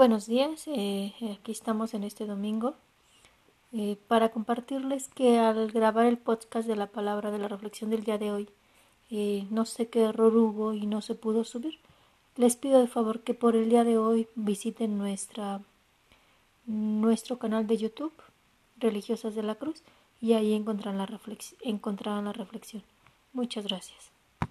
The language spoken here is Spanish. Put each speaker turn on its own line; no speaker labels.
Buenos días, eh, aquí estamos en este domingo eh, para compartirles que al grabar el podcast de la palabra de la reflexión del día de hoy, eh, no sé qué error hubo y no se pudo subir. Les pido de favor que por el día de hoy visiten nuestra, nuestro canal de YouTube, Religiosas de la Cruz, y ahí encontrarán la, encontrarán la reflexión. Muchas gracias.